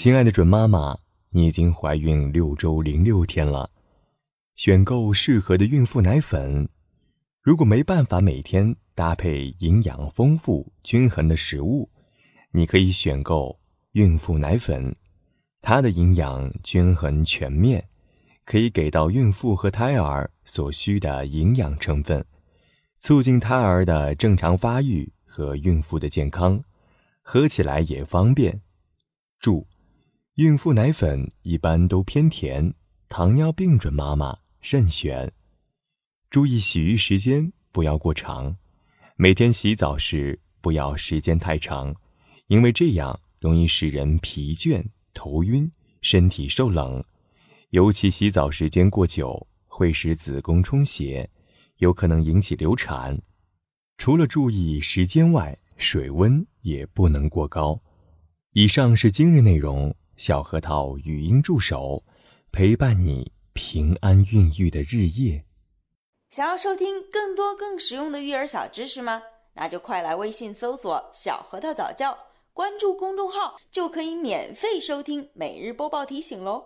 亲爱的准妈妈，你已经怀孕六周零六天了，选购适合的孕妇奶粉。如果没办法每天搭配营养丰富、均衡的食物，你可以选购孕妇奶粉，它的营养均衡全面，可以给到孕妇和胎儿所需的营养成分，促进胎儿的正常发育和孕妇的健康，喝起来也方便。注。孕妇奶粉一般都偏甜，糖尿病准妈妈慎选。注意洗浴时间不要过长，每天洗澡时不要时间太长，因为这样容易使人疲倦、头晕、身体受冷。尤其洗澡时间过久，会使子宫充血，有可能引起流产。除了注意时间外，水温也不能过高。以上是今日内容。小核桃语音助手，陪伴你平安孕育的日夜。想要收听更多更实用的育儿小知识吗？那就快来微信搜索“小核桃早教”，关注公众号就可以免费收听每日播报提醒喽。